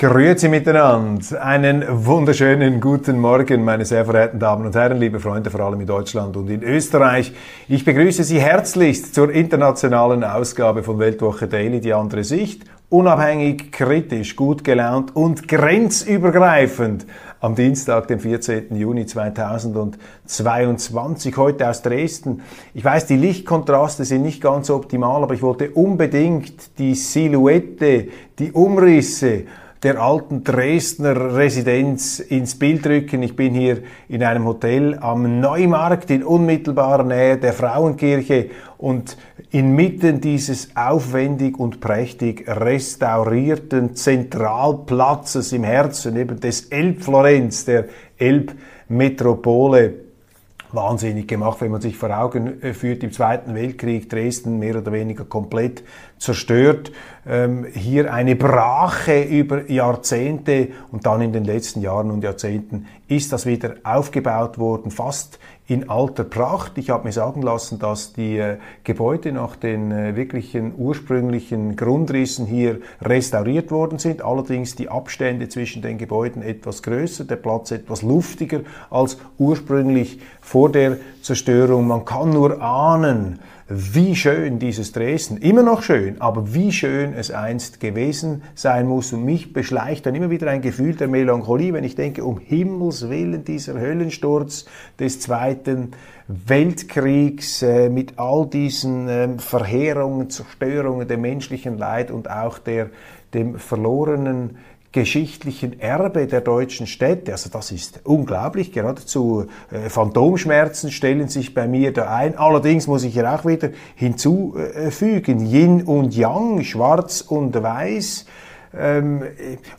Grüezi miteinander. Einen wunderschönen guten Morgen, meine sehr verehrten Damen und Herren, liebe Freunde, vor allem in Deutschland und in Österreich. Ich begrüße Sie herzlichst zur internationalen Ausgabe von Weltwoche Daily, die andere Sicht. Unabhängig, kritisch, gut gelaunt und grenzübergreifend am Dienstag, dem 14. Juni 2022, heute aus Dresden. Ich weiß, die Lichtkontraste sind nicht ganz optimal, aber ich wollte unbedingt die Silhouette, die Umrisse der alten Dresdner Residenz ins Bild rücken. Ich bin hier in einem Hotel am Neumarkt in unmittelbarer Nähe der Frauenkirche und inmitten dieses aufwendig und prächtig restaurierten Zentralplatzes im Herzen eben des Elbflorenz, der Elbmetropole wahnsinnig gemacht, wenn man sich vor Augen äh, führt, im Zweiten Weltkrieg Dresden mehr oder weniger komplett zerstört. Ähm, hier eine Brache über Jahrzehnte und dann in den letzten Jahren und Jahrzehnten ist das wieder aufgebaut worden, fast in alter Pracht. Ich habe mir sagen lassen, dass die äh, Gebäude nach den äh, wirklichen ursprünglichen Grundrissen hier restauriert worden sind. Allerdings die Abstände zwischen den Gebäuden etwas größer, der Platz etwas luftiger als ursprünglich vor der Zerstörung. Man kann nur ahnen, wie schön dieses Dresden, immer noch schön, aber wie schön es einst gewesen sein muss. Und mich beschleicht dann immer wieder ein Gefühl der Melancholie, wenn ich denke, um Himmels Willen dieser Höllensturz des Zweiten Weltkriegs äh, mit all diesen äh, Verheerungen, Zerstörungen, dem menschlichen Leid und auch der, dem verlorenen geschichtlichen Erbe der deutschen Städte. Also das ist unglaublich, geradezu äh, Phantomschmerzen stellen sich bei mir da ein. Allerdings muss ich hier auch wieder hinzufügen, Yin und Yang, Schwarz und Weiß, ähm,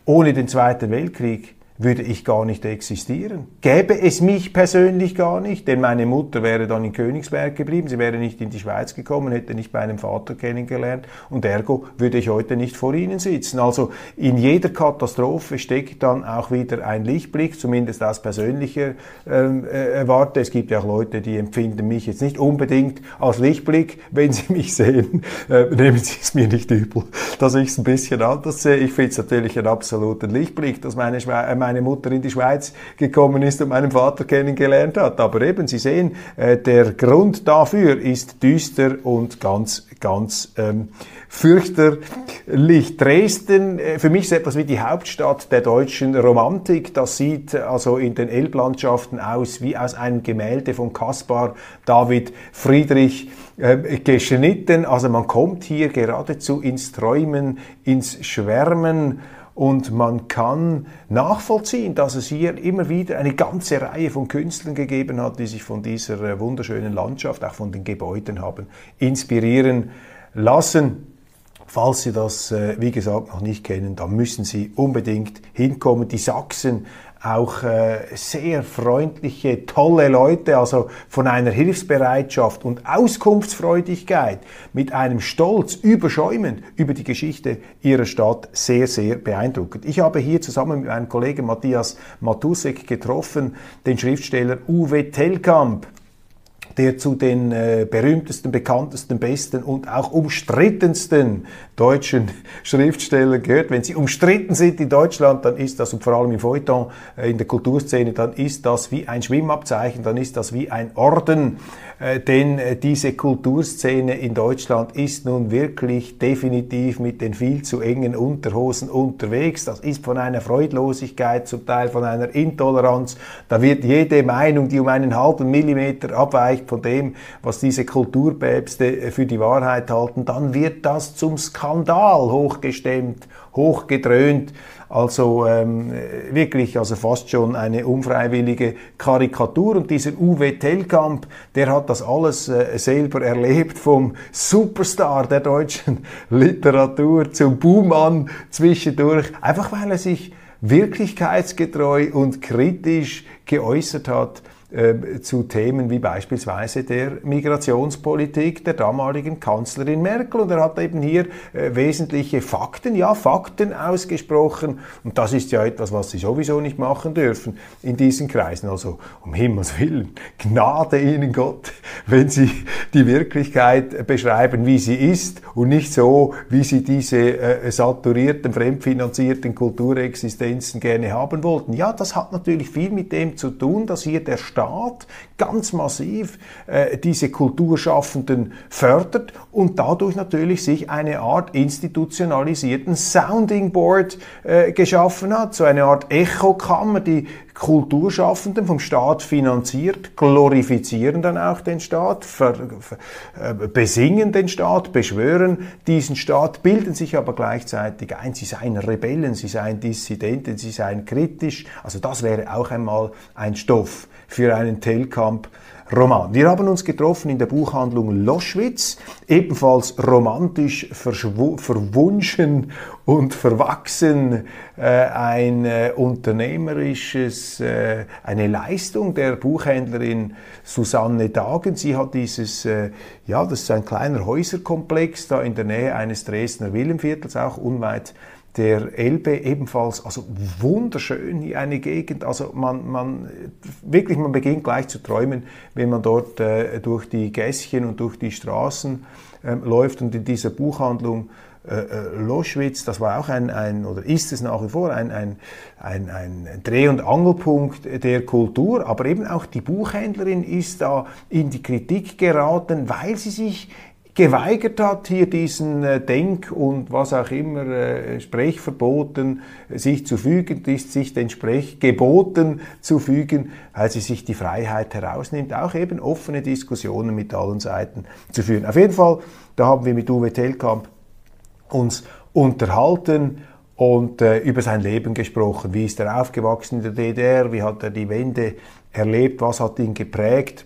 ohne den Zweiten Weltkrieg würde ich gar nicht existieren. Gäbe es mich persönlich gar nicht, denn meine Mutter wäre dann in Königsberg geblieben, sie wäre nicht in die Schweiz gekommen, hätte nicht meinen Vater kennengelernt und ergo würde ich heute nicht vor Ihnen sitzen. Also in jeder Katastrophe steckt dann auch wieder ein Lichtblick, zumindest aus persönlicher ähm, äh, Warte. Es gibt ja auch Leute, die empfinden mich jetzt nicht unbedingt als Lichtblick, wenn sie mich sehen. Äh, nehmen Sie es mir nicht übel, dass ich es ein bisschen anders sehe. Ich finde es natürlich einen absoluten Lichtblick, dass meine, Schwe äh, Mutter in die Schweiz gekommen ist und meinen Vater kennengelernt hat. Aber eben, Sie sehen, äh, der Grund dafür ist düster und ganz, ganz ähm, fürchterlich. Dresden, äh, für mich ist etwas wie die Hauptstadt der deutschen Romantik. Das sieht also in den Elblandschaften aus wie aus einem Gemälde von Caspar David Friedrich äh, geschnitten. Also man kommt hier geradezu ins Träumen, ins Schwärmen und man kann nachvollziehen, dass es hier immer wieder eine ganze Reihe von Künstlern gegeben hat, die sich von dieser äh, wunderschönen Landschaft, auch von den Gebäuden haben inspirieren lassen. Falls Sie das, äh, wie gesagt, noch nicht kennen, dann müssen Sie unbedingt hinkommen. Die Sachsen auch äh, sehr freundliche, tolle Leute, also von einer Hilfsbereitschaft und Auskunftsfreudigkeit, mit einem Stolz überschäumend über die Geschichte ihrer Stadt sehr, sehr beeindruckend. Ich habe hier zusammen mit meinem Kollegen Matthias Matusek getroffen, den Schriftsteller Uwe Tellkamp, der zu den äh, berühmtesten, bekanntesten, besten und auch umstrittensten deutschen Schriftstellern gehört. Wenn sie umstritten sind in Deutschland, dann ist das, und vor allem im Feuilleton, äh, in der Kulturszene, dann ist das wie ein Schwimmabzeichen, dann ist das wie ein Orden. Äh, denn äh, diese Kulturszene in Deutschland ist nun wirklich definitiv mit den viel zu engen Unterhosen unterwegs. Das ist von einer Freudlosigkeit, zum Teil von einer Intoleranz. Da wird jede Meinung, die um einen halben Millimeter abweicht von dem, was diese Kulturpäpste äh, für die Wahrheit halten, dann wird das zum Skandal hochgestemmt, hochgedröhnt. Also ähm, wirklich, also fast schon eine unfreiwillige Karikatur. Und dieser Uwe Tellkamp, der hat das alles äh, selber erlebt, vom Superstar der deutschen Literatur zum Buhmann zwischendurch, einfach weil er sich wirklichkeitsgetreu und kritisch geäußert hat äh, zu Themen wie beispielsweise der Migrationspolitik der damaligen Kanzlerin Merkel. Und er hat eben hier äh, wesentliche Fakten, ja Fakten ausgesprochen. Und das ist ja etwas, was Sie sowieso nicht machen dürfen in diesen Kreisen. Also um Himmels Willen, Gnade Ihnen Gott, wenn Sie die Wirklichkeit beschreiben, wie sie ist und nicht so, wie Sie diese äh, saturierten, fremdfinanzierten Kulturexistenzen gerne haben wollten. Ja, das hat natürlich viel mit dem zu tun, dass hier der Staat Staat ganz massiv äh, diese Kulturschaffenden fördert und dadurch natürlich sich eine Art institutionalisierten Sounding Board äh, geschaffen hat, so eine Art Echokammer, die Kulturschaffenden vom Staat finanziert, glorifizieren dann auch den Staat, ver, ver, äh, besingen den Staat, beschwören diesen Staat, bilden sich aber gleichzeitig ein, sie seien Rebellen, sie seien Dissidenten, sie seien kritisch. Also das wäre auch einmal ein Stoff für einen Telkamp Roman. Wir haben uns getroffen in der Buchhandlung Loschwitz, ebenfalls romantisch verwunschen und verwachsen, äh, ein äh, unternehmerisches, äh, eine Leistung der Buchhändlerin Susanne Dagen. Sie hat dieses, äh, ja, das ist ein kleiner Häuserkomplex da in der Nähe eines Dresdner Willenviertels, auch unweit der Elbe ebenfalls, also wunderschön eine Gegend, also man, man wirklich, man beginnt gleich zu träumen, wenn man dort äh, durch die Gässchen und durch die Straßen äh, läuft und in dieser Buchhandlung äh, äh, Loschwitz, das war auch ein, ein, oder ist es nach wie vor ein, ein, ein, ein Dreh- und Angelpunkt der Kultur, aber eben auch die Buchhändlerin ist da in die Kritik geraten, weil sie sich geweigert hat, hier diesen äh, Denk- und was auch immer äh, Sprechverboten sich zu fügen, ist sich den Sprechgeboten zu fügen, weil sie sich die Freiheit herausnimmt, auch eben offene Diskussionen mit allen Seiten zu führen. Auf jeden Fall, da haben wir mit Uwe Tellkamp uns unterhalten und äh, über sein Leben gesprochen. Wie ist er aufgewachsen in der DDR? Wie hat er die Wende erlebt? Was hat ihn geprägt?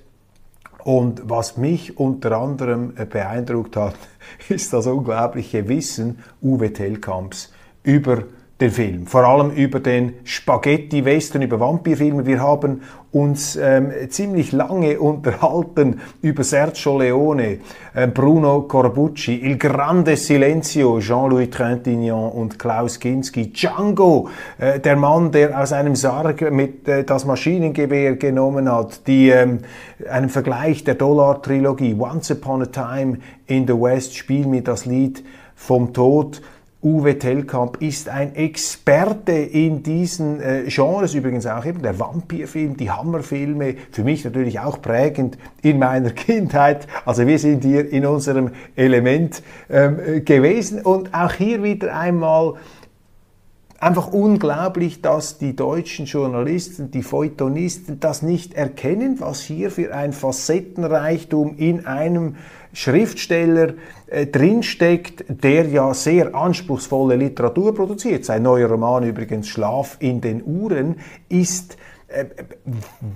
Und was mich unter anderem äh, beeindruckt hat, ist das unglaubliche Wissen Uwe Tellkamps über den Film, vor allem über den Spaghetti-Western, über Vampirfilme. Wir haben uns ähm, ziemlich lange unterhalten über Sergio Leone, äh, Bruno Corbucci, Il Grande Silenzio, Jean-Louis Trintignant und Klaus Kinski, Django, äh, der Mann, der aus einem Sarg mit äh, das Maschinengewehr genommen hat, die, ähm, einen Vergleich der Dollar-Trilogie, Once Upon a Time in the West, Spiel mir das Lied vom Tod, Uwe Tellkamp ist ein Experte in diesen äh, Genres, übrigens auch eben der Vampirfilm, die Hammerfilme, für mich natürlich auch prägend in meiner Kindheit. Also wir sind hier in unserem Element ähm, gewesen und auch hier wieder einmal einfach unglaublich, dass die deutschen Journalisten, die Feuilletonisten das nicht erkennen, was hier für ein Facettenreichtum in einem Schriftsteller äh, drinsteckt, der ja sehr anspruchsvolle Literatur produziert. Sein neuer Roman übrigens Schlaf in den Uhren ist äh,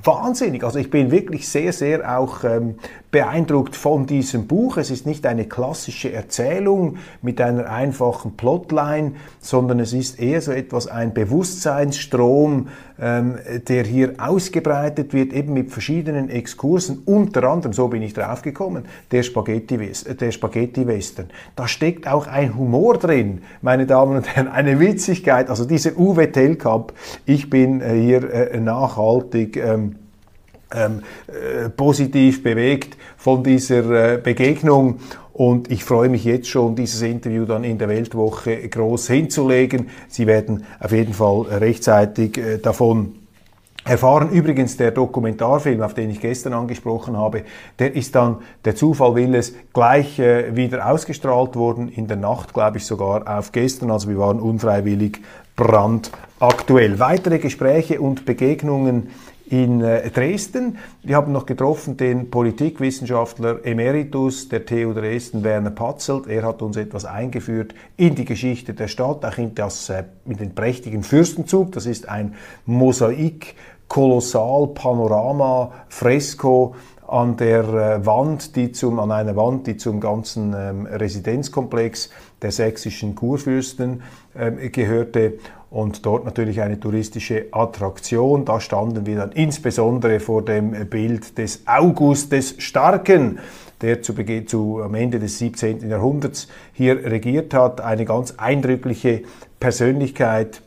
wahnsinnig. Also ich bin wirklich sehr, sehr auch ähm, beeindruckt von diesem Buch. Es ist nicht eine klassische Erzählung mit einer einfachen Plotline, sondern es ist eher so etwas ein Bewusstseinsstrom, ähm, der hier ausgebreitet wird, eben mit verschiedenen Exkursen, unter anderem, so bin ich drauf gekommen, der Spaghetti-Western. Der Spaghetti da steckt auch ein Humor drin, meine Damen und Herren, eine Witzigkeit. Also dieser Uwe Tellkamp, ich bin äh, hier äh, nachhaltig ähm, ähm, äh, positiv bewegt von dieser äh, Begegnung. Und ich freue mich jetzt schon, dieses Interview dann in der Weltwoche groß hinzulegen. Sie werden auf jeden Fall rechtzeitig äh, davon erfahren. Übrigens, der Dokumentarfilm, auf den ich gestern angesprochen habe, der ist dann, der Zufall will es, gleich äh, wieder ausgestrahlt worden, in der Nacht, glaube ich, sogar auf gestern. Also wir waren unfreiwillig brandaktuell. Weitere Gespräche und Begegnungen in äh, Dresden. Wir haben noch getroffen den Politikwissenschaftler Emeritus der TU Dresden, Werner Patzelt. Er hat uns etwas eingeführt in die Geschichte der Stadt, auch in, das, äh, in den prächtigen Fürstenzug. Das ist ein Mosaik, kolossal Panorama, Fresko an der äh, Wand, die zum, an einer Wand, die zum ganzen ähm, Residenzkomplex der sächsischen Kurfürsten ähm, gehörte und dort natürlich eine touristische Attraktion. Da standen wir dann insbesondere vor dem Bild des August des Starken, der zu, zu am Ende des 17. Jahrhunderts hier regiert hat. Eine ganz eindrückliche Persönlichkeit,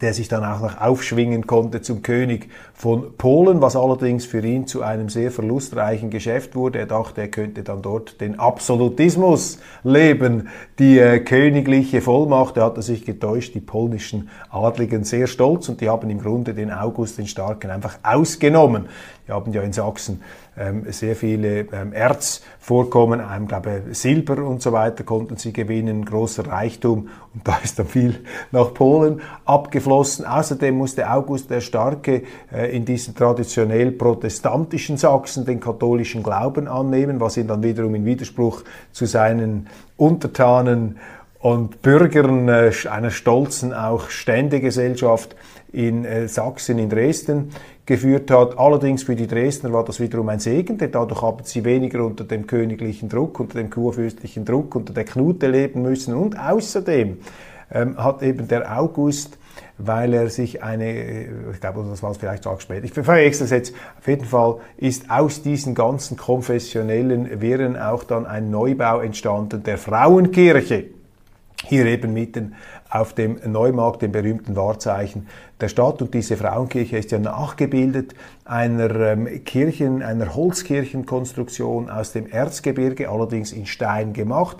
der sich dann auch noch aufschwingen konnte zum König von Polen, was allerdings für ihn zu einem sehr verlustreichen Geschäft wurde. Er dachte, er könnte dann dort den Absolutismus leben, die äh, königliche Vollmacht. Er hatte sich getäuscht, die polnischen Adligen sehr stolz und die haben im Grunde den August den Starken einfach ausgenommen. Wir haben ja in Sachsen ähm, sehr viele ähm, Erzvorkommen, ähm, glaube Silber und so weiter konnten sie gewinnen, großer Reichtum und da ist dann viel nach Polen abgeflossen. Außerdem musste August der Starke äh, in diesen traditionell protestantischen Sachsen den katholischen Glauben annehmen, was ihn dann wiederum in Widerspruch zu seinen Untertanen und Bürgern äh, einer stolzen auch Ständegesellschaft in äh, Sachsen, in Dresden geführt hat. Allerdings für die Dresdner war das wiederum ein Segen, denn dadurch haben sie weniger unter dem königlichen Druck, unter dem kurfürstlichen Druck, unter der Knute leben müssen. Und außerdem ähm, hat eben der August weil er sich eine, ich glaube, das war es vielleicht auch später, ich verwechsel es jetzt, auf jeden Fall ist aus diesen ganzen konfessionellen Wirren auch dann ein Neubau entstanden der Frauenkirche. Hier eben mitten auf dem Neumarkt, dem berühmten Wahrzeichen der Stadt. Und diese Frauenkirche ist ja nachgebildet einer ähm, Kirchen, einer Holzkirchenkonstruktion aus dem Erzgebirge, allerdings in Stein gemacht.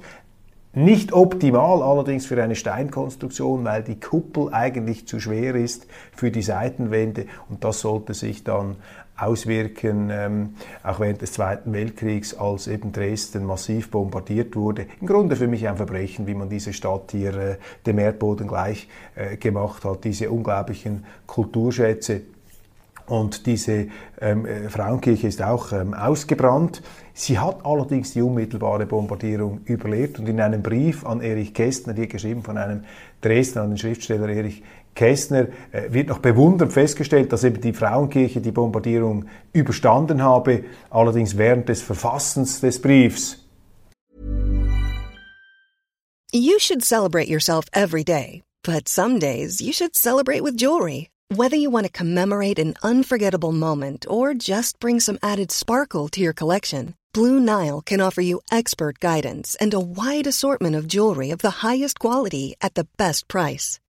Nicht optimal allerdings für eine Steinkonstruktion, weil die Kuppel eigentlich zu schwer ist für die Seitenwände und das sollte sich dann auswirken, ähm, auch während des Zweiten Weltkriegs, als eben Dresden massiv bombardiert wurde. Im Grunde für mich ein Verbrechen, wie man diese Stadt hier äh, dem Erdboden gleich äh, gemacht hat, diese unglaublichen Kulturschätze. Und diese ähm, äh, Frauenkirche ist auch ähm, ausgebrannt. Sie hat allerdings die unmittelbare Bombardierung überlebt und in einem Brief an Erich Kästner, hier geschrieben von einem Dresdner, an den Schriftsteller Erich Kästner äh, wird noch bewundernd festgestellt, dass eben die Frauenkirche die Bombardierung überstanden habe, allerdings während des Verfassens des Briefs. You should celebrate yourself every day, but some days you should celebrate with jewelry. Whether you want to commemorate an unforgettable moment or just bring some added sparkle to your collection, Blue Nile can offer you expert guidance and a wide assortment of jewelry of the highest quality at the best price.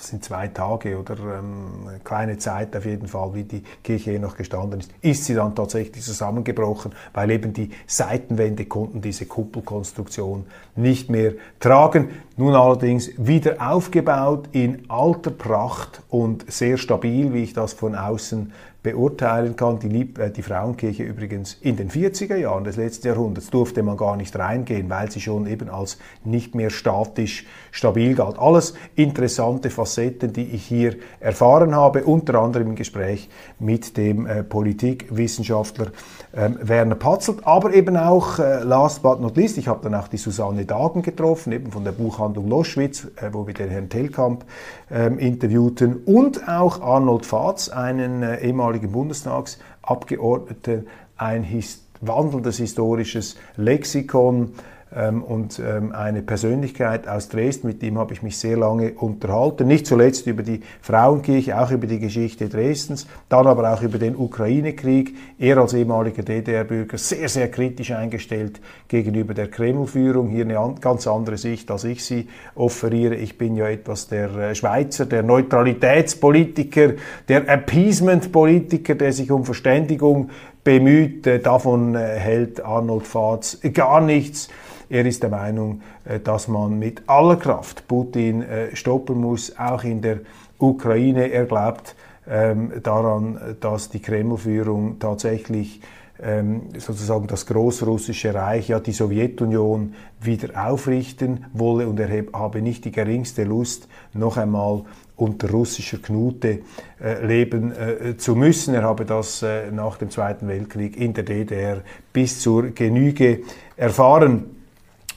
Das sind zwei Tage oder ähm, eine kleine Zeit auf jeden Fall, wie die Kirche hier noch gestanden ist, ist sie dann tatsächlich zusammengebrochen, weil eben die Seitenwände konnten diese Kuppelkonstruktion nicht mehr tragen. Nun allerdings wieder aufgebaut in alter Pracht und sehr stabil, wie ich das von außen beurteilen kann. Die, Lieb äh, die Frauenkirche übrigens in den 40er Jahren des letzten Jahrhunderts durfte man gar nicht reingehen, weil sie schon eben als nicht mehr statisch stabil galt. Alles interessante Facetten, die ich hier erfahren habe, unter anderem im Gespräch mit dem äh, Politikwissenschaftler ähm, Werner Patzelt, aber eben auch, äh, last but not least, ich habe dann auch die Susanne Dagen getroffen, eben von der Buchhandlung Loschwitz, äh, wo wir den Herrn Telkamp ähm, interviewten, und auch Arnold Fatz, einen äh, ehemaligen Bundestagsabgeordneten, ein his wandelndes historisches Lexikon, und ähm, eine Persönlichkeit aus Dresden, mit dem habe ich mich sehr lange unterhalten, nicht zuletzt über die Frauenkirche, auch über die Geschichte Dresdens, dann aber auch über den Ukraine-Krieg. Er als ehemaliger DDR-Bürger sehr, sehr kritisch eingestellt gegenüber der Kreml-Führung, hier eine ganz andere Sicht, als ich sie offeriere. Ich bin ja etwas der äh, Schweizer, der Neutralitätspolitiker, der Appeasement-Politiker, der sich um Verständigung bemüht. Äh, davon äh, hält Arnold Fahrz gar nichts. Er ist der Meinung, äh, dass man mit aller Kraft Putin stoppen muss, auch in der Ukraine. Er glaubt ähm, daran, dass die Kreml-Führung tatsächlich ähm, sozusagen das großrussische Reich, ja die Sowjetunion wieder aufrichten wolle und er habe nicht die geringste Lust, noch einmal unter russischer Knute äh, leben äh, zu müssen. Er habe das äh, nach dem Zweiten Weltkrieg in der DDR bis zur Genüge erfahren.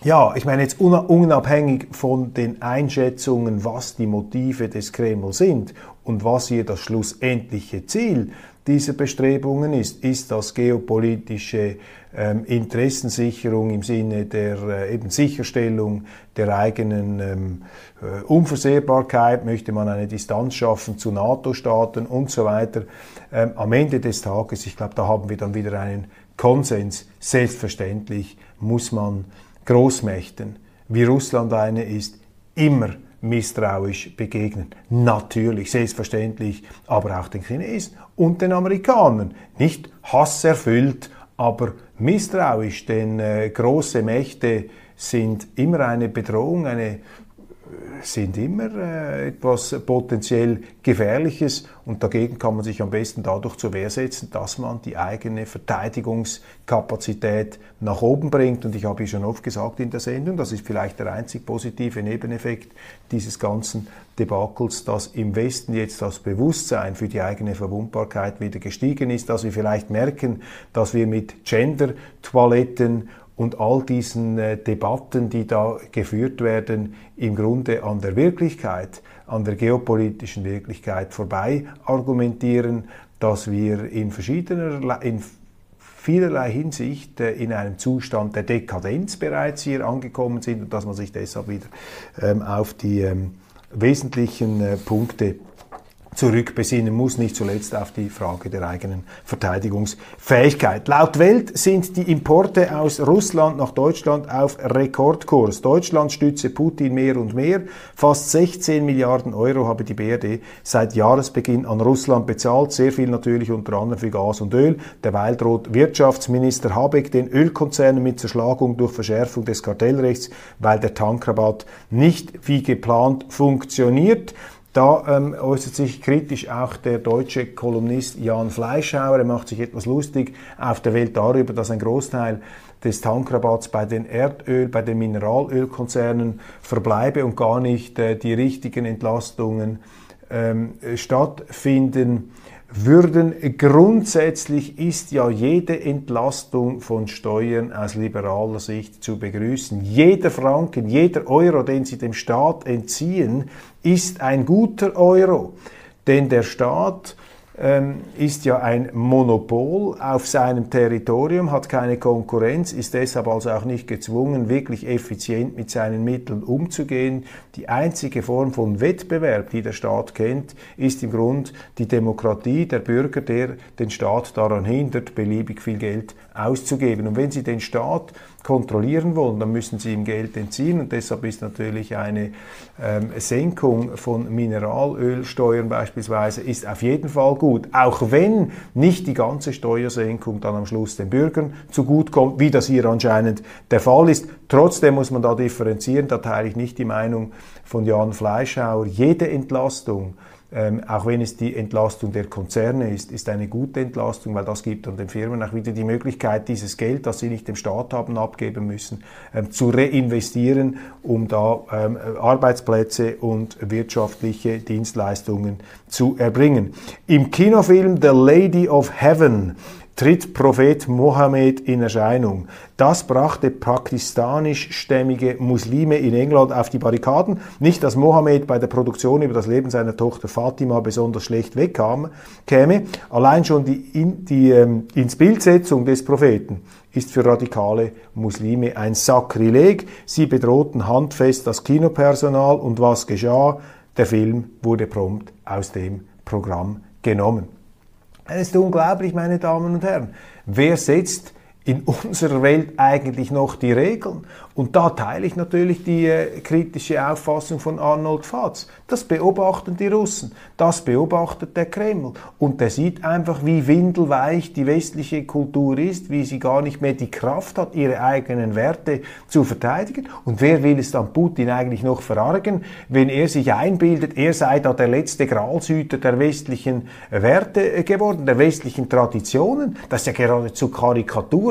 Ja, ich meine jetzt unabhängig von den Einschätzungen, was die Motive des Kreml sind und was hier das schlussendliche Ziel dieser Bestrebungen ist, ist das geopolitische ähm, Interessensicherung im Sinne der äh, eben Sicherstellung der eigenen ähm, äh, Unversehrbarkeit, möchte man eine Distanz schaffen zu NATO-Staaten und so weiter. Ähm, am Ende des Tages, ich glaube, da haben wir dann wieder einen Konsens. Selbstverständlich muss man Großmächten, wie Russland eine ist, immer misstrauisch begegnen. Natürlich, selbstverständlich, aber auch den Chinesen und den Amerikanern. Nicht hasserfüllt, aber misstrauisch, denn äh, große Mächte sind immer eine Bedrohung, eine sind immer äh, etwas potenziell Gefährliches und dagegen kann man sich am besten dadurch zur Wehr setzen, dass man die eigene Verteidigungskapazität nach oben bringt. Und ich habe schon oft gesagt in der Sendung, das ist vielleicht der einzig positive Nebeneffekt dieses ganzen Debakels, dass im Westen jetzt das Bewusstsein für die eigene Verwundbarkeit wieder gestiegen ist, dass wir vielleicht merken, dass wir mit Gender-Toiletten und all diesen äh, Debatten, die da geführt werden, im Grunde an der Wirklichkeit, an der geopolitischen Wirklichkeit vorbei argumentieren, dass wir in verschiedener, in vielerlei Hinsicht äh, in einem Zustand der Dekadenz bereits hier angekommen sind und dass man sich deshalb wieder ähm, auf die ähm, wesentlichen äh, Punkte zurückbesinnen muss, nicht zuletzt auf die Frage der eigenen Verteidigungsfähigkeit. Laut Welt sind die Importe aus Russland nach Deutschland auf Rekordkurs. Deutschland stütze Putin mehr und mehr. Fast 16 Milliarden Euro habe die BRD seit Jahresbeginn an Russland bezahlt. Sehr viel natürlich unter anderem für Gas und Öl. Derweil droht Wirtschaftsminister Habeck den Ölkonzernen mit Zerschlagung durch Verschärfung des Kartellrechts, weil der Tankrabatt nicht wie geplant funktioniert. Da ähm, äußert sich kritisch auch der deutsche Kolumnist Jan Fleischhauer. Er macht sich etwas lustig auf der Welt darüber, dass ein Großteil des Tankrabatts bei den Erdöl, bei den Mineralölkonzernen verbleibe und gar nicht äh, die richtigen Entlastungen ähm, stattfinden würden. Grundsätzlich ist ja jede Entlastung von Steuern aus liberaler Sicht zu begrüßen. Jeder Franken, jeder Euro, den Sie dem Staat entziehen, ist ein guter Euro. Denn der Staat ist ja ein Monopol auf seinem Territorium, hat keine Konkurrenz, ist deshalb also auch nicht gezwungen, wirklich effizient mit seinen Mitteln umzugehen. Die einzige Form von Wettbewerb, die der Staat kennt, ist im Grund die Demokratie der Bürger, der den Staat daran hindert, beliebig viel Geld auszugeben. Und wenn Sie den Staat kontrollieren wollen, dann müssen sie ihm Geld entziehen und deshalb ist natürlich eine ähm, Senkung von Mineralölsteuern beispielsweise ist auf jeden Fall gut, auch wenn nicht die ganze Steuersenkung dann am Schluss den Bürgern zugutekommt, wie das hier anscheinend der Fall ist. Trotzdem muss man da differenzieren, da teile ich nicht die Meinung von Jan Fleischhauer. Jede Entlastung ähm, auch wenn es die Entlastung der Konzerne ist, ist eine gute Entlastung, weil das gibt dann den Firmen auch wieder die Möglichkeit, dieses Geld, das sie nicht dem Staat haben abgeben müssen, ähm, zu reinvestieren, um da ähm, Arbeitsplätze und wirtschaftliche Dienstleistungen zu erbringen. Im Kinofilm The Lady of Heaven tritt Prophet Mohammed in Erscheinung. Das brachte pakistanischstämmige Muslime in England auf die Barrikaden. Nicht, dass Mohammed bei der Produktion über das Leben seiner Tochter Fatima besonders schlecht wegkam, käme. Allein schon die, in, die ähm, ins des Propheten ist für radikale Muslime ein Sakrileg. Sie bedrohten handfest das Kinopersonal und was geschah? Der Film wurde prompt aus dem Programm genommen. Es ist unglaublich, meine Damen und Herren. Wer setzt in unserer Welt eigentlich noch die Regeln? Und da teile ich natürlich die äh, kritische Auffassung von Arnold Fatz. Das beobachten die Russen, das beobachtet der Kreml. Und der sieht einfach, wie windelweich die westliche Kultur ist, wie sie gar nicht mehr die Kraft hat, ihre eigenen Werte zu verteidigen. Und wer will es dann Putin eigentlich noch verargen, wenn er sich einbildet, er sei da der letzte Gralshüter der westlichen Werte äh, geworden, der westlichen Traditionen? Das ist ja geradezu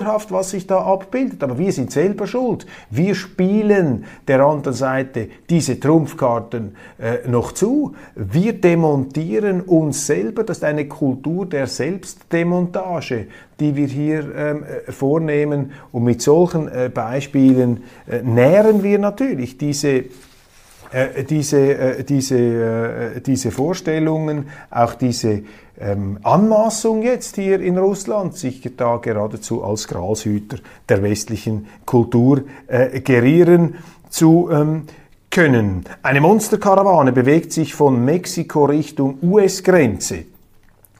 karikaturhaft, was sich da abbildet. Aber wir sind selber schuld. Wir spielen der anderen Seite diese Trumpfkarten äh, noch zu. Wir demontieren uns selber. Das ist eine Kultur der Selbstdemontage, die wir hier ähm, äh, vornehmen. Und mit solchen äh, Beispielen äh, nähren wir natürlich diese äh, diese, äh, diese, äh, diese Vorstellungen, auch diese ähm, Anmaßung jetzt hier in Russland, sich da geradezu als Gralshüter der westlichen Kultur äh, gerieren zu ähm, können. Eine Monsterkarawane bewegt sich von Mexiko Richtung US-Grenze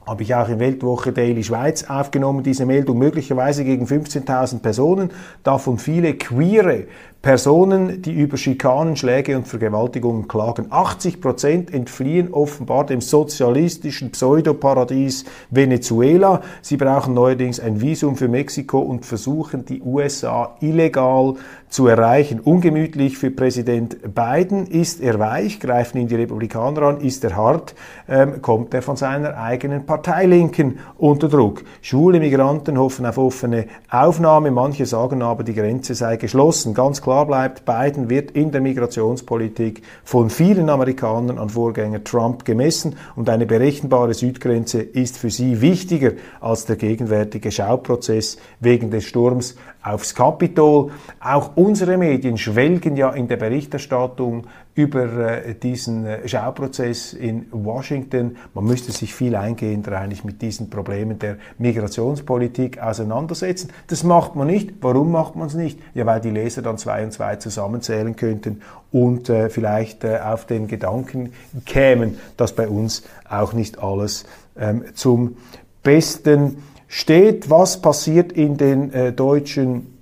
habe ich auch in Weltwoche Daily Schweiz aufgenommen, diese Meldung möglicherweise gegen 15.000 Personen, davon viele queere Personen, die über Schikanen, Schläge und Vergewaltigungen klagen. 80 Prozent entfliehen offenbar dem sozialistischen Pseudoparadies Venezuela. Sie brauchen neuerdings ein Visum für Mexiko und versuchen die USA illegal zu erreichen. Ungemütlich für Präsident Biden ist er weich, greifen ihn die Republikaner an, ist er hart, ähm, kommt er von seiner eigenen Parteilinken unter Druck. Schwule Migranten hoffen auf offene Aufnahme, manche sagen aber, die Grenze sei geschlossen. Ganz klar klar bleibt, Biden wird in der Migrationspolitik von vielen Amerikanern an Vorgänger Trump gemessen und eine berechenbare Südgrenze ist für sie wichtiger als der gegenwärtige Schauprozess wegen des Sturms aufs Kapitol. Auch unsere Medien schwelgen ja in der Berichterstattung über äh, diesen äh, Schauprozess in Washington. Man müsste sich viel eingehender eigentlich mit diesen Problemen der Migrationspolitik auseinandersetzen. Das macht man nicht. Warum macht man es nicht? Ja, weil die Leser dann zwei und zwei zusammenzählen könnten und äh, vielleicht äh, auf den Gedanken kämen, dass bei uns auch nicht alles ähm, zum Besten steht. Was passiert in den äh, deutschen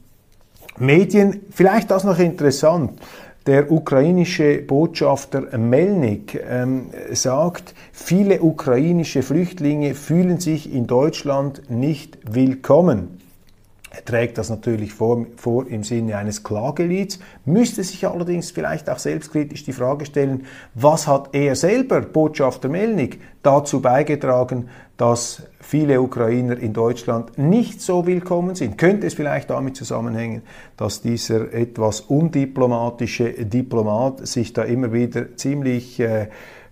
Medien? Vielleicht das noch interessant. Der ukrainische Botschafter Melnik ähm, sagt, viele ukrainische Flüchtlinge fühlen sich in Deutschland nicht willkommen. Er trägt das natürlich vor, vor, im Sinne eines Klagelieds, müsste sich allerdings vielleicht auch selbstkritisch die Frage stellen, was hat er selber, Botschafter Melnik, dazu beigetragen, dass viele Ukrainer in Deutschland nicht so willkommen sind. Könnte es vielleicht damit zusammenhängen, dass dieser etwas undiplomatische Diplomat sich da immer wieder ziemlich äh,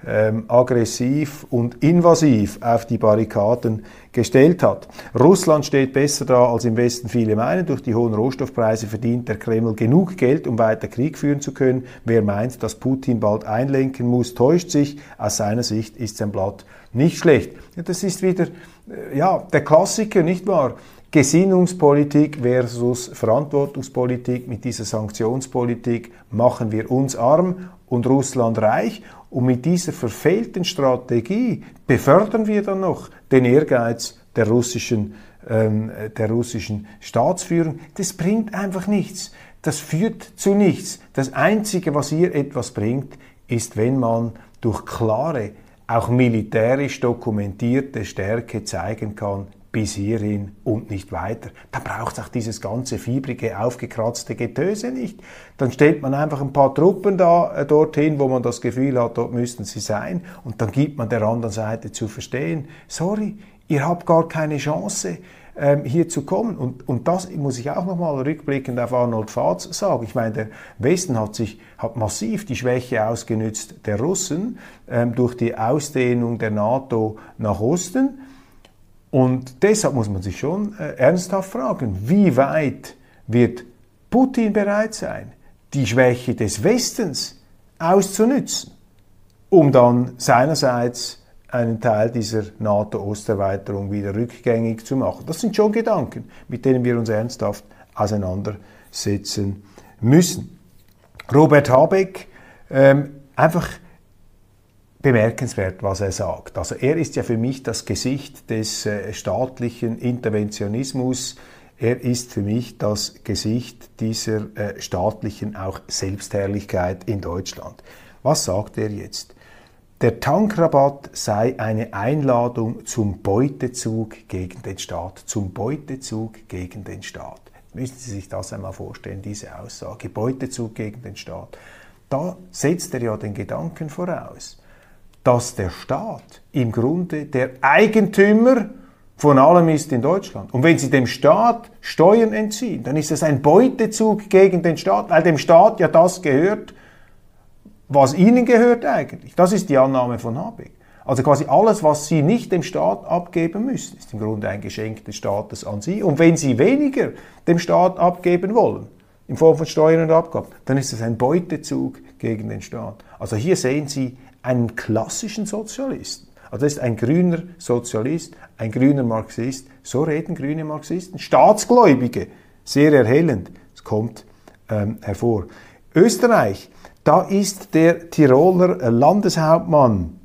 ähm, aggressiv und invasiv auf die Barrikaden gestellt hat. Russland steht besser da, als im Westen viele meinen. Durch die hohen Rohstoffpreise verdient der Kreml genug Geld, um weiter Krieg führen zu können. Wer meint, dass Putin bald einlenken muss, täuscht sich. Aus seiner Sicht ist sein Blatt nicht schlecht. Das ist wieder äh, ja, der Klassiker, nicht wahr? Gesinnungspolitik versus Verantwortungspolitik. Mit dieser Sanktionspolitik machen wir uns arm und Russland reich. Und mit dieser verfehlten Strategie befördern wir dann noch den Ehrgeiz der russischen, ähm, der russischen Staatsführung. Das bringt einfach nichts. Das führt zu nichts. Das Einzige, was hier etwas bringt, ist, wenn man durch klare, auch militärisch dokumentierte Stärke zeigen kann, bis hierhin und nicht weiter. Dann braucht es auch dieses ganze fiebrige, aufgekratzte Getöse nicht. Dann stellt man einfach ein paar Truppen da äh, dorthin, wo man das Gefühl hat, dort müssten sie sein, und dann gibt man der anderen Seite zu verstehen, sorry, ihr habt gar keine Chance ähm, hier zu kommen. Und, und das muss ich auch nochmal rückblickend auf Arnold Fatz sagen. Ich meine, der Westen hat sich hat massiv die Schwäche ausgenützt der Russen ähm, durch die Ausdehnung der NATO nach Osten Und deshalb muss man sich schon äh, ernsthaft fragen, wie weit wird Putin bereit sein, die Schwäche des Westens auszunützen, um dann seinerseits einen Teil dieser NATO-Osterweiterung wieder rückgängig zu machen. Das sind schon Gedanken, mit denen wir uns ernsthaft auseinandersetzen müssen. Robert Habeck, ähm, einfach bemerkenswert, was er sagt. Also er ist ja für mich das Gesicht des äh, staatlichen Interventionismus. Er ist für mich das Gesicht dieser äh, staatlichen auch Selbstherrlichkeit in Deutschland. Was sagt er jetzt? Der Tankrabatt sei eine Einladung zum Beutezug gegen den Staat. Zum Beutezug gegen den Staat. Müssen Sie sich das einmal vorstellen, diese Aussage. Beutezug gegen den Staat. Da setzt er ja den Gedanken voraus dass der Staat im Grunde der Eigentümer von allem ist in Deutschland. Und wenn Sie dem Staat Steuern entziehen, dann ist das ein Beutezug gegen den Staat, weil dem Staat ja das gehört, was Ihnen gehört eigentlich. Das ist die Annahme von Habeck. Also quasi alles, was Sie nicht dem Staat abgeben müssen, ist im Grunde ein Geschenk des Staates an Sie. Und wenn Sie weniger dem Staat abgeben wollen, in Form von Steuern und Abgaben, dann ist das ein Beutezug gegen den Staat. Also hier sehen Sie einen klassischen Sozialisten. Also das ist ein grüner Sozialist, ein grüner Marxist. So reden grüne Marxisten. Staatsgläubige, sehr erhellend. Es kommt ähm, hervor. Österreich, da ist der Tiroler Landeshauptmann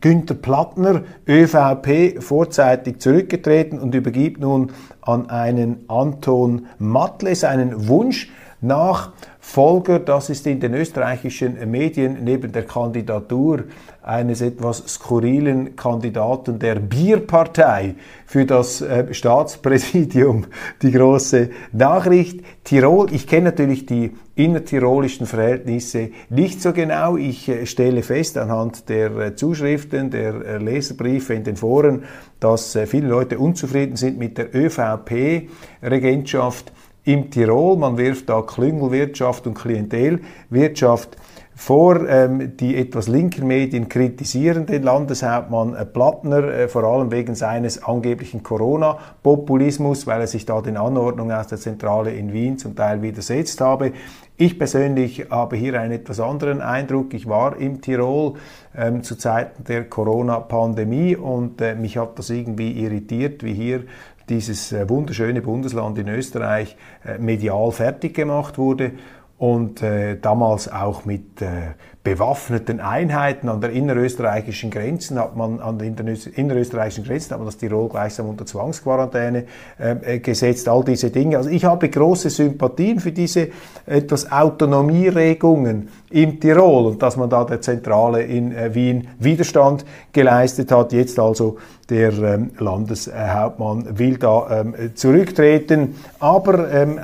Günther Plattner, ÖVP, vorzeitig zurückgetreten und übergibt nun an einen Anton Matle seinen Wunsch nach Folger, das ist in den österreichischen Medien neben der Kandidatur eines etwas skurrilen Kandidaten der Bierpartei für das äh, Staatspräsidium die große Nachricht. Tirol, ich kenne natürlich die innertirolischen Verhältnisse nicht so genau. Ich äh, stelle fest anhand der äh, Zuschriften, der Leserbriefe in den Foren, dass viele Leute unzufrieden sind mit der ÖVP-Regentschaft im Tirol. Man wirft da Klüngelwirtschaft und Klientelwirtschaft vor. Ähm, die etwas linken Medien kritisieren den Landeshauptmann äh, Plattner, äh, vor allem wegen seines angeblichen Corona-Populismus, weil er sich da den Anordnungen aus der Zentrale in Wien zum Teil widersetzt habe. Ich persönlich habe hier einen etwas anderen Eindruck. Ich war im Tirol ähm, zu Zeiten der Corona-Pandemie und äh, mich hat das irgendwie irritiert, wie hier dieses äh, wunderschöne Bundesland in Österreich äh, medial fertig gemacht wurde und äh, damals auch mit äh, bewaffneten Einheiten an der innerösterreichischen Grenzen hat man an den innerösterreichischen Grenzen hat man das Tirol gleichsam unter Zwangsquarantäne äh, gesetzt, all diese Dinge. Also ich habe große Sympathien für diese etwas Autonomieregungen im Tirol und dass man da der Zentrale in äh, Wien Widerstand geleistet hat. Jetzt also der ähm, Landeshauptmann will da ähm, zurücktreten, aber ähm,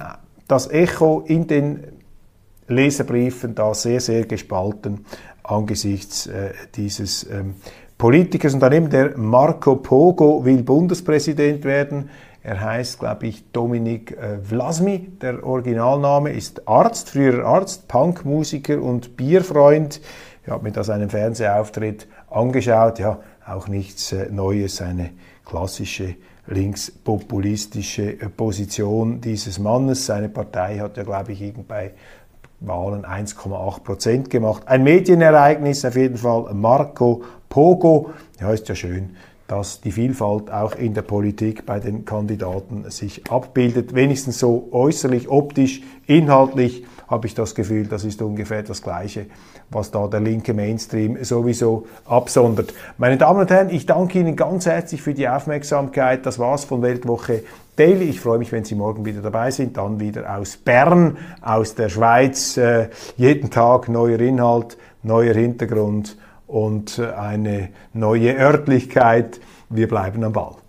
das Echo in den Leserbriefen da sehr, sehr gespalten angesichts äh, dieses ähm, Politikers. Und daneben der Marco Pogo will Bundespräsident werden. Er heißt, glaube ich, Dominik äh, Vlasmi. Der Originalname ist Arzt, früherer Arzt, Punkmusiker und Bierfreund. Ich habe mir da seinen Fernsehauftritt angeschaut. Ja, auch nichts äh, Neues, eine klassische linkspopulistische äh, Position dieses Mannes. Seine Partei hat ja, glaube ich, bei Wahlen 1,8 Prozent gemacht. Ein Medienereignis auf jeden Fall. Marco Pogo. Ja, ist ja schön, dass die Vielfalt auch in der Politik bei den Kandidaten sich abbildet. Wenigstens so äußerlich, optisch, inhaltlich habe ich das Gefühl, das ist ungefähr das Gleiche, was da der linke Mainstream sowieso absondert. Meine Damen und Herren, ich danke Ihnen ganz herzlich für die Aufmerksamkeit. Das war's von Weltwoche Daily. Ich freue mich, wenn Sie morgen wieder dabei sind, dann wieder aus Bern, aus der Schweiz. Äh, jeden Tag neuer Inhalt, neuer Hintergrund und äh, eine neue Örtlichkeit. Wir bleiben am Ball.